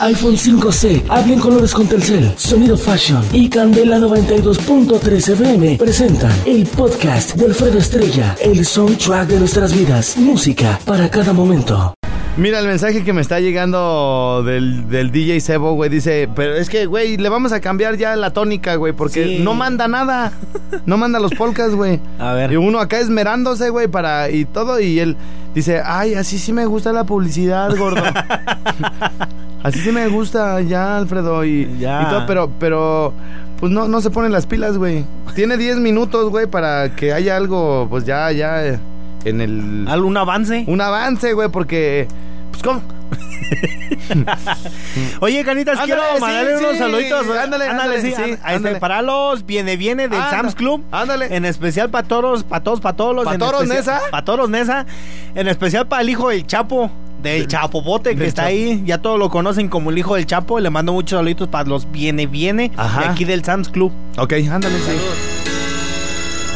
iPhone 5C, habla en colores con Telcel, Sonido Fashion y Candela 92.3 FM presentan el podcast de Alfredo Estrella, el soundtrack de nuestras vidas, música para cada momento. Mira el mensaje que me está llegando del, del DJ Sebo, güey. Dice, pero es que, güey, le vamos a cambiar ya la tónica, güey, porque Sí. no manda nada. No manda los polcas, güey. A ver. Y uno acá esmerándose, güey, para y todo. Y él dice, ay, así sí me gusta la publicidad, gordo. así sí me gusta ya, Alfredo. Y, Ya. y todo, pero, pero, pues no, no se ponen las pilas, güey. Tiene 10 minutos, güey, para que haya algo, pues ya, ya, eh, en el... ¿Algún avance? Un avance, güey, porque... Pues, ¿cómo? Oye, Canitas, Ándale, quiero sí, mandarle sí, unos saluditos. ándale, ándale, sí. está, ándale. para los viene, viene del Sam's Club. ándale. En especial para todos, para todos, para todos los. ¿Pa en toros Nesa? Pa' toros Nesa. En especial para el hijo del Chapo. Del Chapopote que del está Chapo. ahí. Ya todos lo conocen como el hijo del Chapo. Le mando muchos saluditos para los viene, viene. Ajá. De aquí del Sam's Club. Ok, ándale, sí.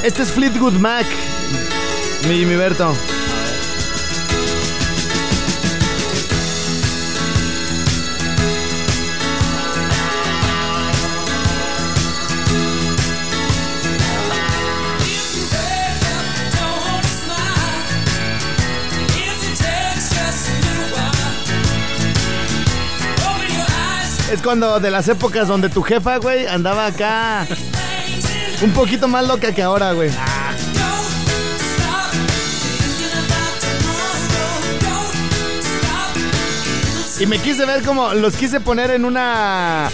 Este es Fleetwood Mac. Mi, mi Berto. Es cuando de las épocas donde tu jefa, güey, andaba acá un poquito más loca que ahora, güey. Y me quise ver como, los quise poner en una,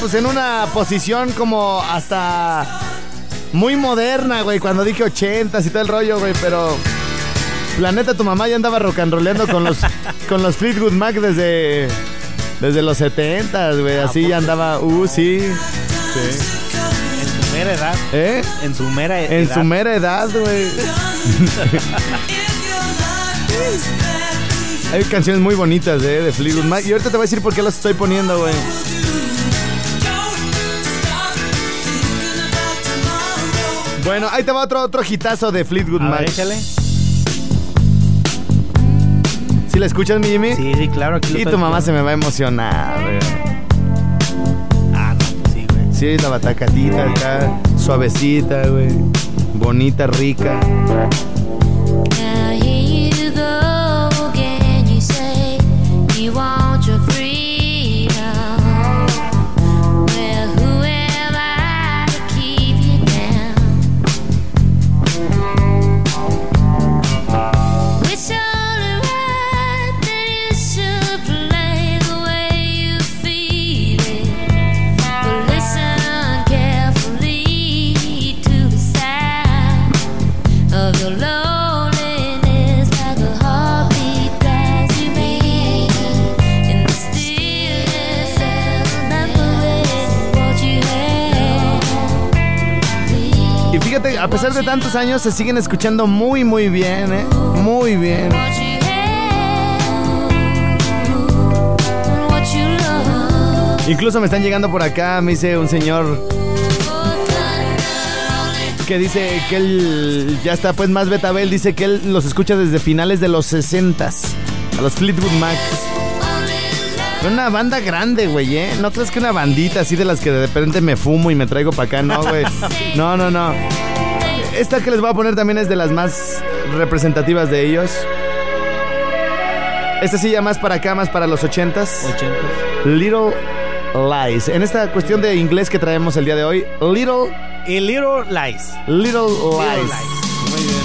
pues en una posición como hasta muy moderna, güey, cuando dije ochentas y todo el rollo, güey, pero la neta tu mamá ya andaba rock and rollando con los, con los Fleetwood Mac desde, desde los setentas, güey, así ya andaba, uh, sí, En su mera edad. ¿eh? En su mera edad. En su mera edad, güey. Hay canciones muy bonitas eh, de Fleetwood Mac. Y ahorita te voy a decir por qué las estoy poniendo, güey. Bueno, ahí te va otro, otro hitazo de Fleetwood A Mac. ver, échale. ¿Sí la escuchas, mi Jimmy? Sí, sí, claro. Aquí lo Y tu mamá se me va a emocionar, güey. Ah, no, pues sí, güey. Sí, la batacatita acá, suavecita, güey. Bonita, rica. A pesar de tantos años, se siguen escuchando muy, muy bien, ¿eh? Muy bien. Incluso me están llegando por acá, me dice un señor que dice que él ya está pues más betabel, dice que él los escucha desde finales de los 60s, a los Fleetwood Mac. Una banda grande, güey, ¿eh? No crees que una bandita así de las que de repente me fumo y me traigo para acá, no, güey. No, no, no. Esta que les voy a poner también es de las más representativas de ellos. Esta sí ya más para acá, más para los 80s. Ochentas. Little Lies. En esta cuestión de inglés que traemos el día de hoy, Little, Y Little Lies. Little Lies. Muy bien.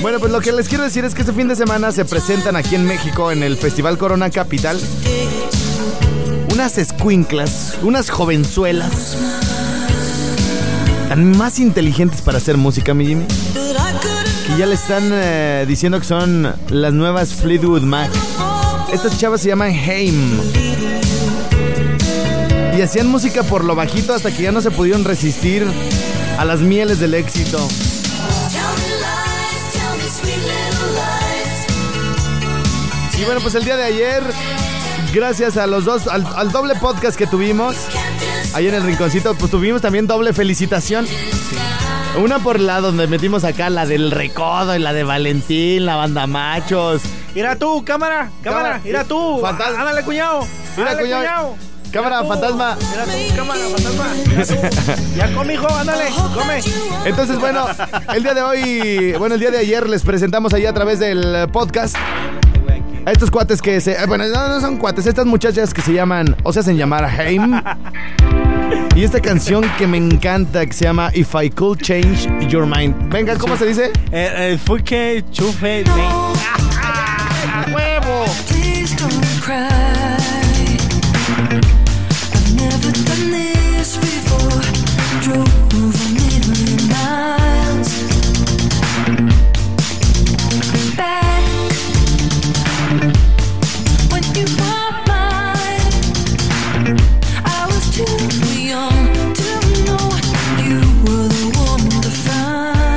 Bueno, pues lo que les quiero decir es que este fin de semana se presentan aquí en México en el Festival Corona Capital unas escuinclas, unas jovenzuelas más inteligentes para hacer música, mi Jimmy, que ya le están eh, diciendo que son las nuevas Fleetwood Mac. Estas chavas se llaman Haim. Y hacían música por lo bajito hasta que ya no se pudieron resistir a las mieles del éxito. Y bueno, pues el día de ayer, gracias a los dos, al, al doble podcast que tuvimos, ahí en el rinconcito, pues tuvimos también doble felicitación. Una por la donde metimos acá, la del Recodo y la de Valentín, la banda Machos. Mira tú, cámara, cámara, mira tú. Fantasma. Ándale, cuñado. Mira, cuñado. Cámara, tú. fantasma. Mira tú, cámara, fantasma. Mira tú. Ya come, hijo, ándale, come. Entonces, bueno, el día de hoy, bueno, el día de ayer les presentamos ahí a través del podcast a estos cuates que se. eh, Bueno, no, no son cuates, estas muchachas que se llaman, o se hacen llamar Haim. Y esta canción que me encanta, que se llama If I Could Change Your Mind. Venga, ¿cómo se dice? Eh, eh, fue que chufe. ¡A huevo!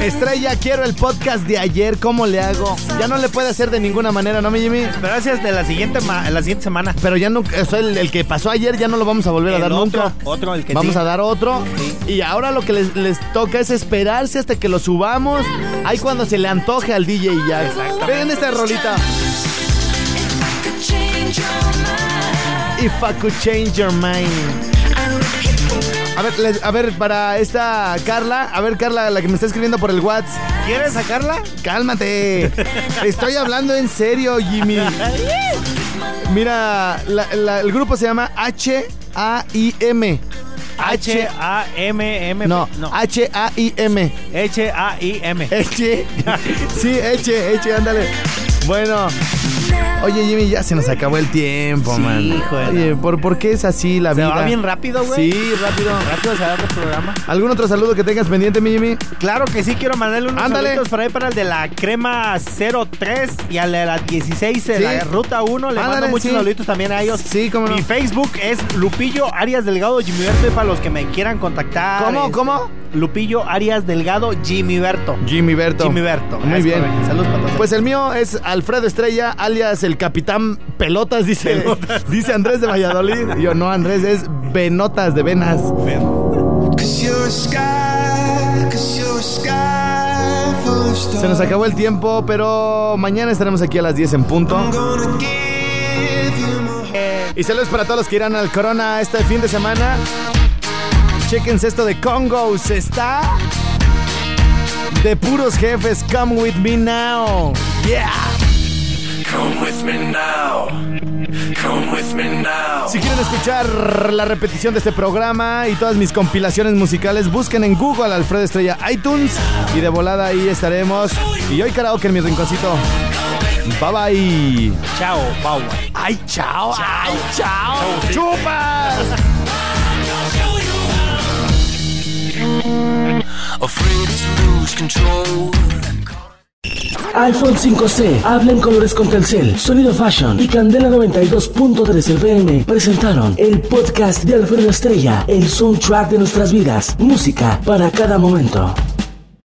Estrella, quiero el podcast de ayer, ¿cómo le hago? Ya no le puede hacer de ninguna manera, ¿no, mi Jimmy? Gracias de la siguiente, ma- la siguiente semana. Pero ya nunca, o sea, el, el que pasó ayer ya no lo vamos a volver a dar otro, nunca. otro, el que Vamos sí. a dar otro. Sí. Y ahora lo que les, les toca es esperarse hasta que lo subamos. Ahí cuando se le antoje al DJ y ya. Vean esta rolita. If I could change your mind. A ver, les- a ver, para esta Carla, a ver, Carla, la que me está escribiendo por el WhatsApp. ¿Quieres sacarla? Cálmate. Estoy hablando en serio, Jimmy. Mira, la- la- el grupo se llama H-A-I-M. H-A-M-M. No, no. H-A-I-M. H-A-I-M. Eche. Sí, eche, eche, ándale. Bueno. Oye, Jimmy, ya se nos acabó el tiempo, Sí, man. hijo de Oye, ¿por, por qué es así la Se vida? va bien rápido, güey. Sí, rápido. Rápido se va el programa. ¿Algún otro saludo que tengas pendiente, mi Jimmy? Claro que sí, quiero mandarle unos Ándale. saluditos por ahí para el de la crema 03 y al de la 16 de Sí. la ruta 1. Le Ándale, mando muchos sí. saluditos también a ellos. Sí, cómo no. Mi Facebook es Lupillo Arias Delgado Jimmy y para los que me quieran contactar. ¿Cómo, este, cómo? Lupillo Arias Delgado Jimmy Berto. Jimmy Berto. Jimmy Berto. Muy Es bien. Saludos para todos. Pues el mío es Alfredo Estrella, alias el Capitán Pelotas, dice, dice Andrés de Valladolid. Yo no, Andrés, es Venotas de Venas. Se nos acabó el tiempo, pero mañana estaremos aquí a las 10 en punto. Y saludos para todos los que irán al Corona este fin de semana. Chequense esto de Congo. Se está de puros jefes. Come with me now. Yeah. Come with me now. Come with me now. Si quieren escuchar la repetición de este programa y todas mis compilaciones musicales, busquen en Google Alfredo Estrella iTunes y de volada ahí estaremos. Y hoy karaoke en mi rinconcito. Bye bye. Chao, Pau. Ay, chao. Ay, chao. Chupas. iPhone 5C, habla en colores con Telcel, Sonido Fashion y Candela 92.3 FM presentaron el podcast de Alfredo Estrella, el soundtrack de nuestras vidas, música para cada momento.